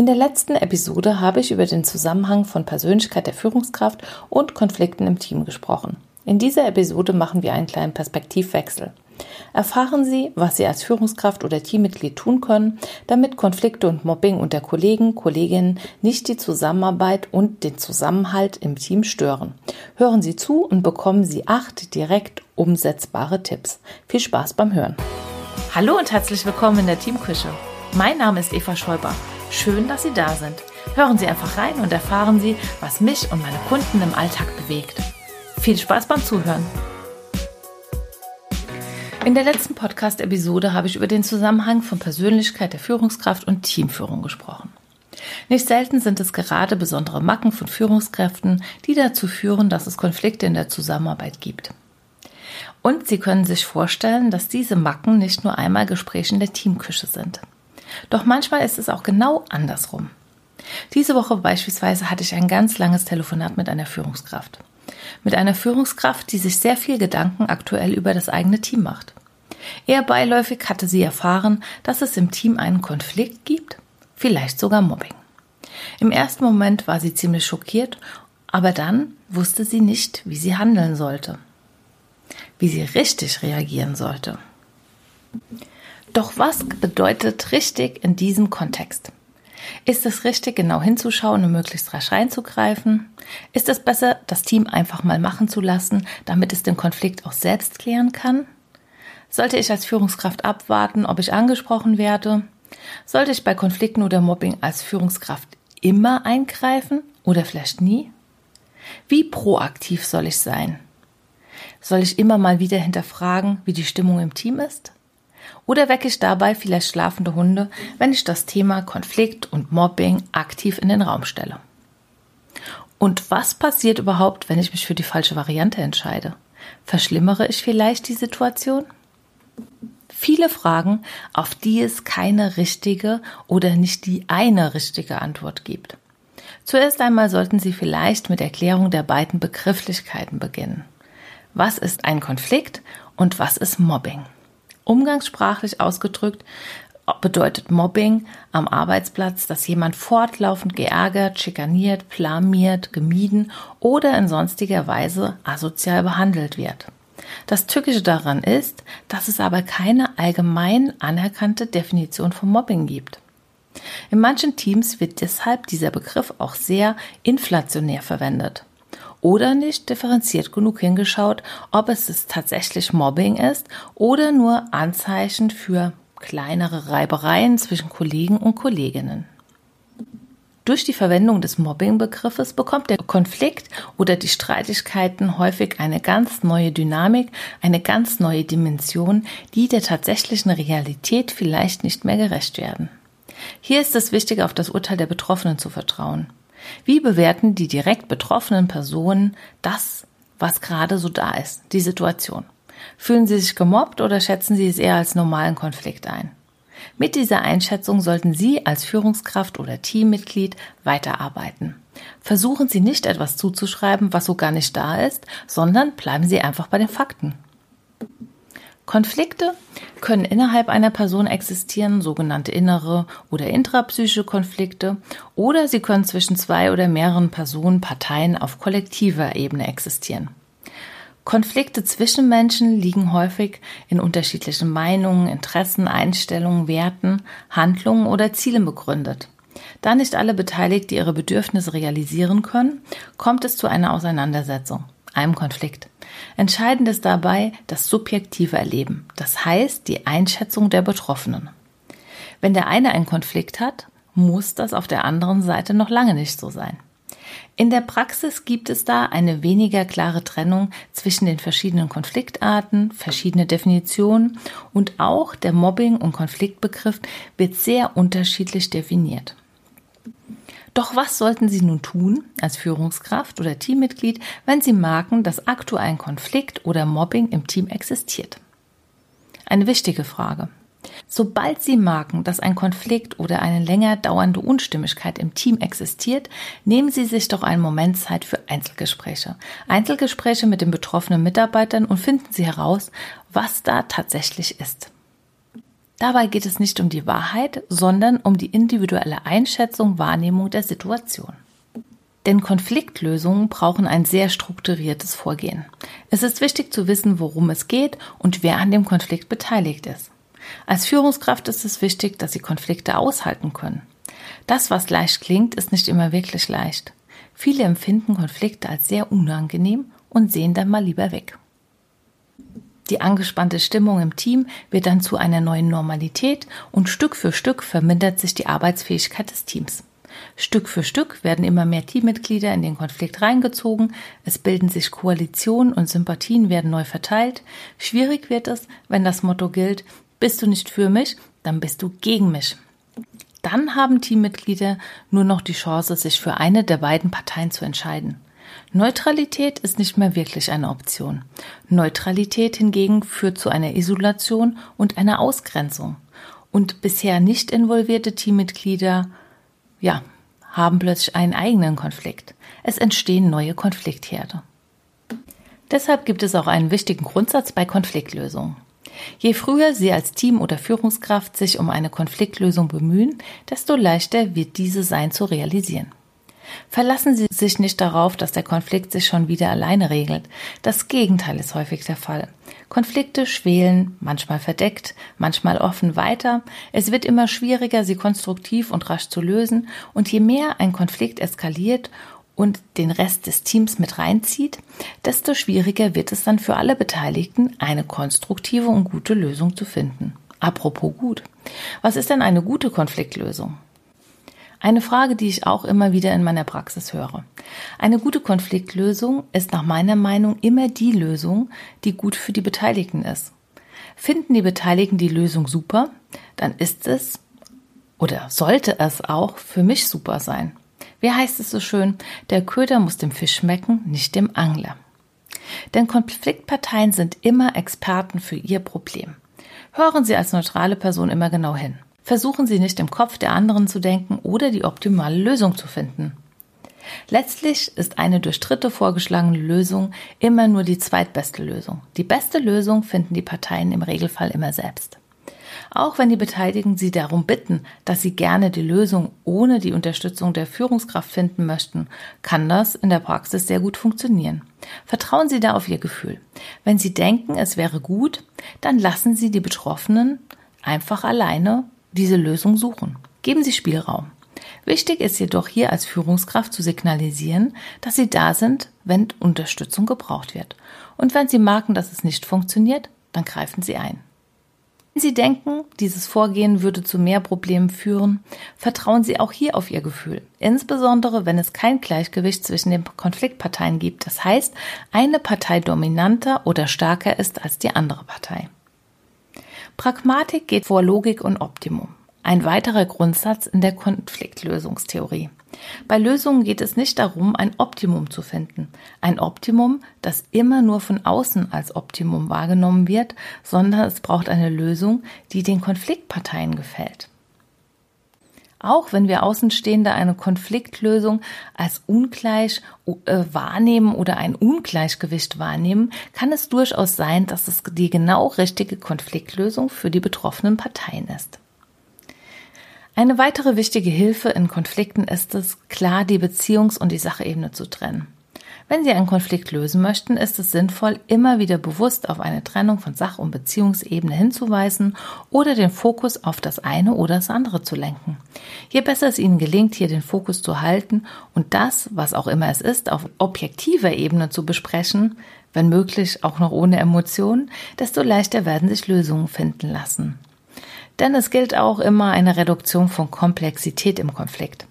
In der letzten Episode habe ich über den Zusammenhang von Persönlichkeit der Führungskraft und Konflikten im Team gesprochen. In dieser Episode machen wir einen kleinen Perspektivwechsel. Erfahren Sie, was Sie als Führungskraft oder Teammitglied tun können, damit Konflikte und Mobbing unter Kollegen, Kolleginnen nicht die Zusammenarbeit und den Zusammenhalt im Team stören. Hören Sie zu und bekommen Sie acht direkt umsetzbare Tipps. Viel Spaß beim Hören. Hallo und herzlich willkommen in der Teamküche. Mein Name ist Eva Schäuber. Schön, dass Sie da sind. Hören Sie einfach rein und erfahren Sie, was mich und meine Kunden im Alltag bewegt. Viel Spaß beim Zuhören. In der letzten Podcast-Episode habe ich über den Zusammenhang von Persönlichkeit der Führungskraft und Teamführung gesprochen. Nicht selten sind es gerade besondere Macken von Führungskräften, die dazu führen, dass es Konflikte in der Zusammenarbeit gibt. Und Sie können sich vorstellen, dass diese Macken nicht nur einmal Gespräche in der Teamküche sind. Doch manchmal ist es auch genau andersrum. Diese Woche beispielsweise hatte ich ein ganz langes Telefonat mit einer Führungskraft. Mit einer Führungskraft, die sich sehr viel Gedanken aktuell über das eigene Team macht. Eher beiläufig hatte sie erfahren, dass es im Team einen Konflikt gibt, vielleicht sogar Mobbing. Im ersten Moment war sie ziemlich schockiert, aber dann wusste sie nicht, wie sie handeln sollte, wie sie richtig reagieren sollte. Doch was bedeutet richtig in diesem Kontext? Ist es richtig, genau hinzuschauen und möglichst rasch reinzugreifen? Ist es besser, das Team einfach mal machen zu lassen, damit es den Konflikt auch selbst klären kann? Sollte ich als Führungskraft abwarten, ob ich angesprochen werde? Sollte ich bei Konflikten oder Mobbing als Führungskraft immer eingreifen oder vielleicht nie? Wie proaktiv soll ich sein? Soll ich immer mal wieder hinterfragen, wie die Stimmung im Team ist? Oder wecke ich dabei vielleicht schlafende Hunde, wenn ich das Thema Konflikt und Mobbing aktiv in den Raum stelle? Und was passiert überhaupt, wenn ich mich für die falsche Variante entscheide? Verschlimmere ich vielleicht die Situation? Viele Fragen, auf die es keine richtige oder nicht die eine richtige Antwort gibt. Zuerst einmal sollten Sie vielleicht mit Erklärung der beiden Begrifflichkeiten beginnen. Was ist ein Konflikt und was ist Mobbing? Umgangssprachlich ausgedrückt bedeutet Mobbing am Arbeitsplatz, dass jemand fortlaufend geärgert, schikaniert, blamiert, gemieden oder in sonstiger Weise asozial behandelt wird. Das Tückische daran ist, dass es aber keine allgemein anerkannte Definition von Mobbing gibt. In manchen Teams wird deshalb dieser Begriff auch sehr inflationär verwendet oder nicht differenziert genug hingeschaut, ob es tatsächlich Mobbing ist oder nur Anzeichen für kleinere Reibereien zwischen Kollegen und Kolleginnen. Durch die Verwendung des Mobbing-Begriffes bekommt der Konflikt oder die Streitigkeiten häufig eine ganz neue Dynamik, eine ganz neue Dimension, die der tatsächlichen Realität vielleicht nicht mehr gerecht werden. Hier ist es wichtig, auf das Urteil der Betroffenen zu vertrauen. Wie bewerten die direkt betroffenen Personen das, was gerade so da ist, die Situation? Fühlen sie sich gemobbt oder schätzen sie es eher als normalen Konflikt ein? Mit dieser Einschätzung sollten Sie als Führungskraft oder Teammitglied weiterarbeiten. Versuchen Sie nicht etwas zuzuschreiben, was so gar nicht da ist, sondern bleiben Sie einfach bei den Fakten. Konflikte können innerhalb einer Person existieren, sogenannte innere oder intrapsychische Konflikte, oder sie können zwischen zwei oder mehreren Personen, Parteien auf kollektiver Ebene existieren. Konflikte zwischen Menschen liegen häufig in unterschiedlichen Meinungen, Interessen, Einstellungen, Werten, Handlungen oder Zielen begründet. Da nicht alle Beteiligte ihre Bedürfnisse realisieren können, kommt es zu einer Auseinandersetzung, einem Konflikt. Entscheidend ist dabei das subjektive Erleben, das heißt die Einschätzung der Betroffenen. Wenn der eine einen Konflikt hat, muss das auf der anderen Seite noch lange nicht so sein. In der Praxis gibt es da eine weniger klare Trennung zwischen den verschiedenen Konfliktarten, verschiedene Definitionen und auch der Mobbing- und Konfliktbegriff wird sehr unterschiedlich definiert. Doch was sollten Sie nun tun als Führungskraft oder Teammitglied, wenn Sie merken, dass aktuell ein Konflikt oder Mobbing im Team existiert? Eine wichtige Frage. Sobald Sie merken, dass ein Konflikt oder eine länger dauernde Unstimmigkeit im Team existiert, nehmen Sie sich doch einen Moment Zeit für Einzelgespräche. Einzelgespräche mit den betroffenen Mitarbeitern und finden Sie heraus, was da tatsächlich ist. Dabei geht es nicht um die Wahrheit, sondern um die individuelle Einschätzung, Wahrnehmung der Situation. Denn Konfliktlösungen brauchen ein sehr strukturiertes Vorgehen. Es ist wichtig zu wissen, worum es geht und wer an dem Konflikt beteiligt ist. Als Führungskraft ist es wichtig, dass Sie Konflikte aushalten können. Das, was leicht klingt, ist nicht immer wirklich leicht. Viele empfinden Konflikte als sehr unangenehm und sehen dann mal lieber weg. Die angespannte Stimmung im Team wird dann zu einer neuen Normalität und Stück für Stück vermindert sich die Arbeitsfähigkeit des Teams. Stück für Stück werden immer mehr Teammitglieder in den Konflikt reingezogen, es bilden sich Koalitionen und Sympathien werden neu verteilt. Schwierig wird es, wenn das Motto gilt, bist du nicht für mich, dann bist du gegen mich. Dann haben Teammitglieder nur noch die Chance, sich für eine der beiden Parteien zu entscheiden. Neutralität ist nicht mehr wirklich eine Option. Neutralität hingegen führt zu einer Isolation und einer Ausgrenzung. Und bisher nicht involvierte Teammitglieder, ja, haben plötzlich einen eigenen Konflikt. Es entstehen neue Konfliktherde. Deshalb gibt es auch einen wichtigen Grundsatz bei Konfliktlösungen. Je früher Sie als Team oder Führungskraft sich um eine Konfliktlösung bemühen, desto leichter wird diese sein zu realisieren. Verlassen Sie sich nicht darauf, dass der Konflikt sich schon wieder alleine regelt. Das Gegenteil ist häufig der Fall. Konflikte schwelen, manchmal verdeckt, manchmal offen weiter. Es wird immer schwieriger, sie konstruktiv und rasch zu lösen. Und je mehr ein Konflikt eskaliert und den Rest des Teams mit reinzieht, desto schwieriger wird es dann für alle Beteiligten, eine konstruktive und gute Lösung zu finden. Apropos gut. Was ist denn eine gute Konfliktlösung? Eine Frage, die ich auch immer wieder in meiner Praxis höre. Eine gute Konfliktlösung ist nach meiner Meinung immer die Lösung, die gut für die Beteiligten ist. Finden die Beteiligten die Lösung super, dann ist es oder sollte es auch für mich super sein. Wie heißt es so schön, der Köder muss dem Fisch schmecken, nicht dem Angler. Denn Konfliktparteien sind immer Experten für ihr Problem. Hören Sie als neutrale Person immer genau hin. Versuchen Sie nicht im Kopf der anderen zu denken oder die optimale Lösung zu finden. Letztlich ist eine durch Dritte vorgeschlagene Lösung immer nur die zweitbeste Lösung. Die beste Lösung finden die Parteien im Regelfall immer selbst. Auch wenn die Beteiligten Sie darum bitten, dass Sie gerne die Lösung ohne die Unterstützung der Führungskraft finden möchten, kann das in der Praxis sehr gut funktionieren. Vertrauen Sie da auf Ihr Gefühl. Wenn Sie denken, es wäre gut, dann lassen Sie die Betroffenen einfach alleine diese Lösung suchen. Geben Sie Spielraum. Wichtig ist jedoch hier als Führungskraft zu signalisieren, dass Sie da sind, wenn Unterstützung gebraucht wird. Und wenn Sie merken, dass es nicht funktioniert, dann greifen Sie ein. Wenn Sie denken, dieses Vorgehen würde zu mehr Problemen führen, vertrauen Sie auch hier auf Ihr Gefühl. Insbesondere, wenn es kein Gleichgewicht zwischen den Konfliktparteien gibt. Das heißt, eine Partei dominanter oder stärker ist als die andere Partei. Pragmatik geht vor Logik und Optimum. Ein weiterer Grundsatz in der Konfliktlösungstheorie. Bei Lösungen geht es nicht darum, ein Optimum zu finden. Ein Optimum, das immer nur von außen als Optimum wahrgenommen wird, sondern es braucht eine Lösung, die den Konfliktparteien gefällt. Auch wenn wir Außenstehende eine Konfliktlösung als ungleich äh, wahrnehmen oder ein Ungleichgewicht wahrnehmen, kann es durchaus sein, dass es die genau richtige Konfliktlösung für die betroffenen Parteien ist. Eine weitere wichtige Hilfe in Konflikten ist es, klar die Beziehungs- und die Sachebene zu trennen. Wenn Sie einen Konflikt lösen möchten, ist es sinnvoll, immer wieder bewusst auf eine Trennung von Sach- und Beziehungsebene hinzuweisen oder den Fokus auf das eine oder das andere zu lenken. Je besser es Ihnen gelingt, hier den Fokus zu halten und das, was auch immer es ist, auf objektiver Ebene zu besprechen, wenn möglich auch noch ohne Emotionen, desto leichter werden sich Lösungen finden lassen. Denn es gilt auch immer eine Reduktion von Komplexität im Konflikt.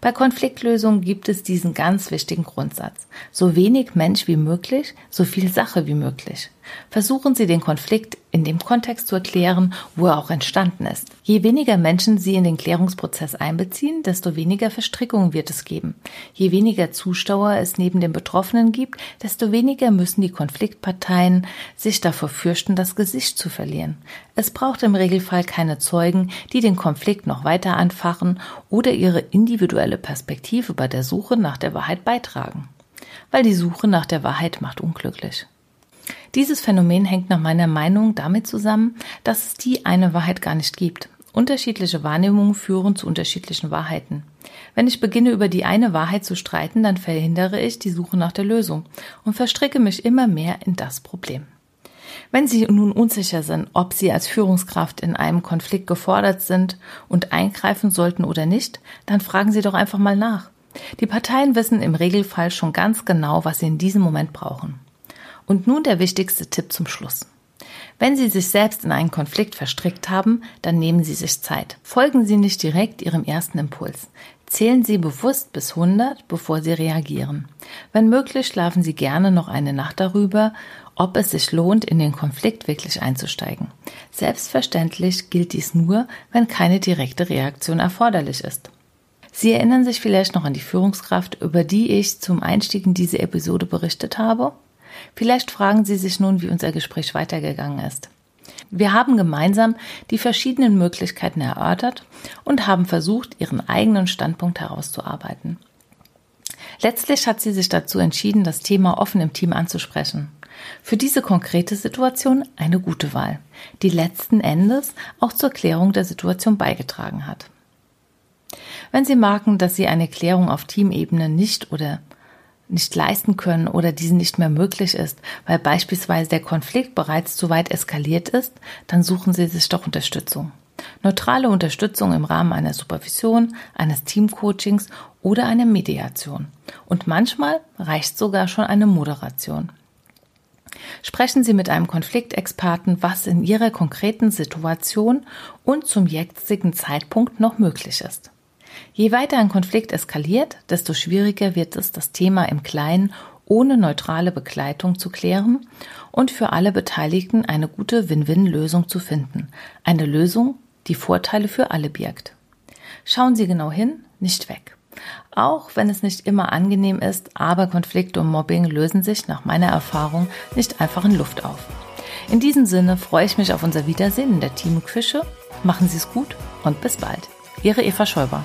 Bei Konfliktlösungen gibt es diesen ganz wichtigen Grundsatz. So wenig Mensch wie möglich, so viel Sache wie möglich. Versuchen Sie den Konflikt in dem Kontext zu erklären, wo er auch entstanden ist. Je weniger Menschen Sie in den Klärungsprozess einbeziehen, desto weniger Verstrickungen wird es geben. Je weniger Zuschauer es neben den Betroffenen gibt, desto weniger müssen die Konfliktparteien sich davor fürchten, das Gesicht zu verlieren. Es braucht im Regelfall keine Zeugen, die den Konflikt noch weiter anfachen oder ihre individuelle Perspektive bei der Suche nach der Wahrheit beitragen. Weil die Suche nach der Wahrheit macht unglücklich. Dieses Phänomen hängt nach meiner Meinung damit zusammen, dass es die eine Wahrheit gar nicht gibt. Unterschiedliche Wahrnehmungen führen zu unterschiedlichen Wahrheiten. Wenn ich beginne, über die eine Wahrheit zu streiten, dann verhindere ich die Suche nach der Lösung und verstricke mich immer mehr in das Problem. Wenn Sie nun unsicher sind, ob Sie als Führungskraft in einem Konflikt gefordert sind und eingreifen sollten oder nicht, dann fragen Sie doch einfach mal nach. Die Parteien wissen im Regelfall schon ganz genau, was sie in diesem Moment brauchen. Und nun der wichtigste Tipp zum Schluss. Wenn Sie sich selbst in einen Konflikt verstrickt haben, dann nehmen Sie sich Zeit. Folgen Sie nicht direkt Ihrem ersten Impuls. Zählen Sie bewusst bis 100, bevor Sie reagieren. Wenn möglich, schlafen Sie gerne noch eine Nacht darüber, ob es sich lohnt, in den Konflikt wirklich einzusteigen. Selbstverständlich gilt dies nur, wenn keine direkte Reaktion erforderlich ist. Sie erinnern sich vielleicht noch an die Führungskraft, über die ich zum Einstieg in diese Episode berichtet habe? Vielleicht fragen Sie sich nun, wie unser Gespräch weitergegangen ist. Wir haben gemeinsam die verschiedenen Möglichkeiten erörtert und haben versucht, Ihren eigenen Standpunkt herauszuarbeiten. Letztlich hat sie sich dazu entschieden, das Thema offen im Team anzusprechen. Für diese konkrete Situation eine gute Wahl, die letzten Endes auch zur Klärung der Situation beigetragen hat. Wenn Sie merken, dass Sie eine Klärung auf Teamebene nicht oder nicht leisten können oder diese nicht mehr möglich ist, weil beispielsweise der Konflikt bereits zu weit eskaliert ist, dann suchen Sie sich doch Unterstützung. Neutrale Unterstützung im Rahmen einer Supervision, eines Teamcoachings oder einer Mediation. Und manchmal reicht sogar schon eine Moderation. Sprechen Sie mit einem Konfliktexperten, was in Ihrer konkreten Situation und zum jetzigen Zeitpunkt noch möglich ist. Je weiter ein Konflikt eskaliert, desto schwieriger wird es, das Thema im Kleinen ohne neutrale Begleitung zu klären und für alle Beteiligten eine gute Win-Win-Lösung zu finden. Eine Lösung, die Vorteile für alle birgt. Schauen Sie genau hin, nicht weg. Auch wenn es nicht immer angenehm ist, aber Konflikte und Mobbing lösen sich nach meiner Erfahrung nicht einfach in Luft auf. In diesem Sinne freue ich mich auf unser Wiedersehen in der Team Küche. Machen Sie es gut und bis bald. Ihre Eva Schäuber.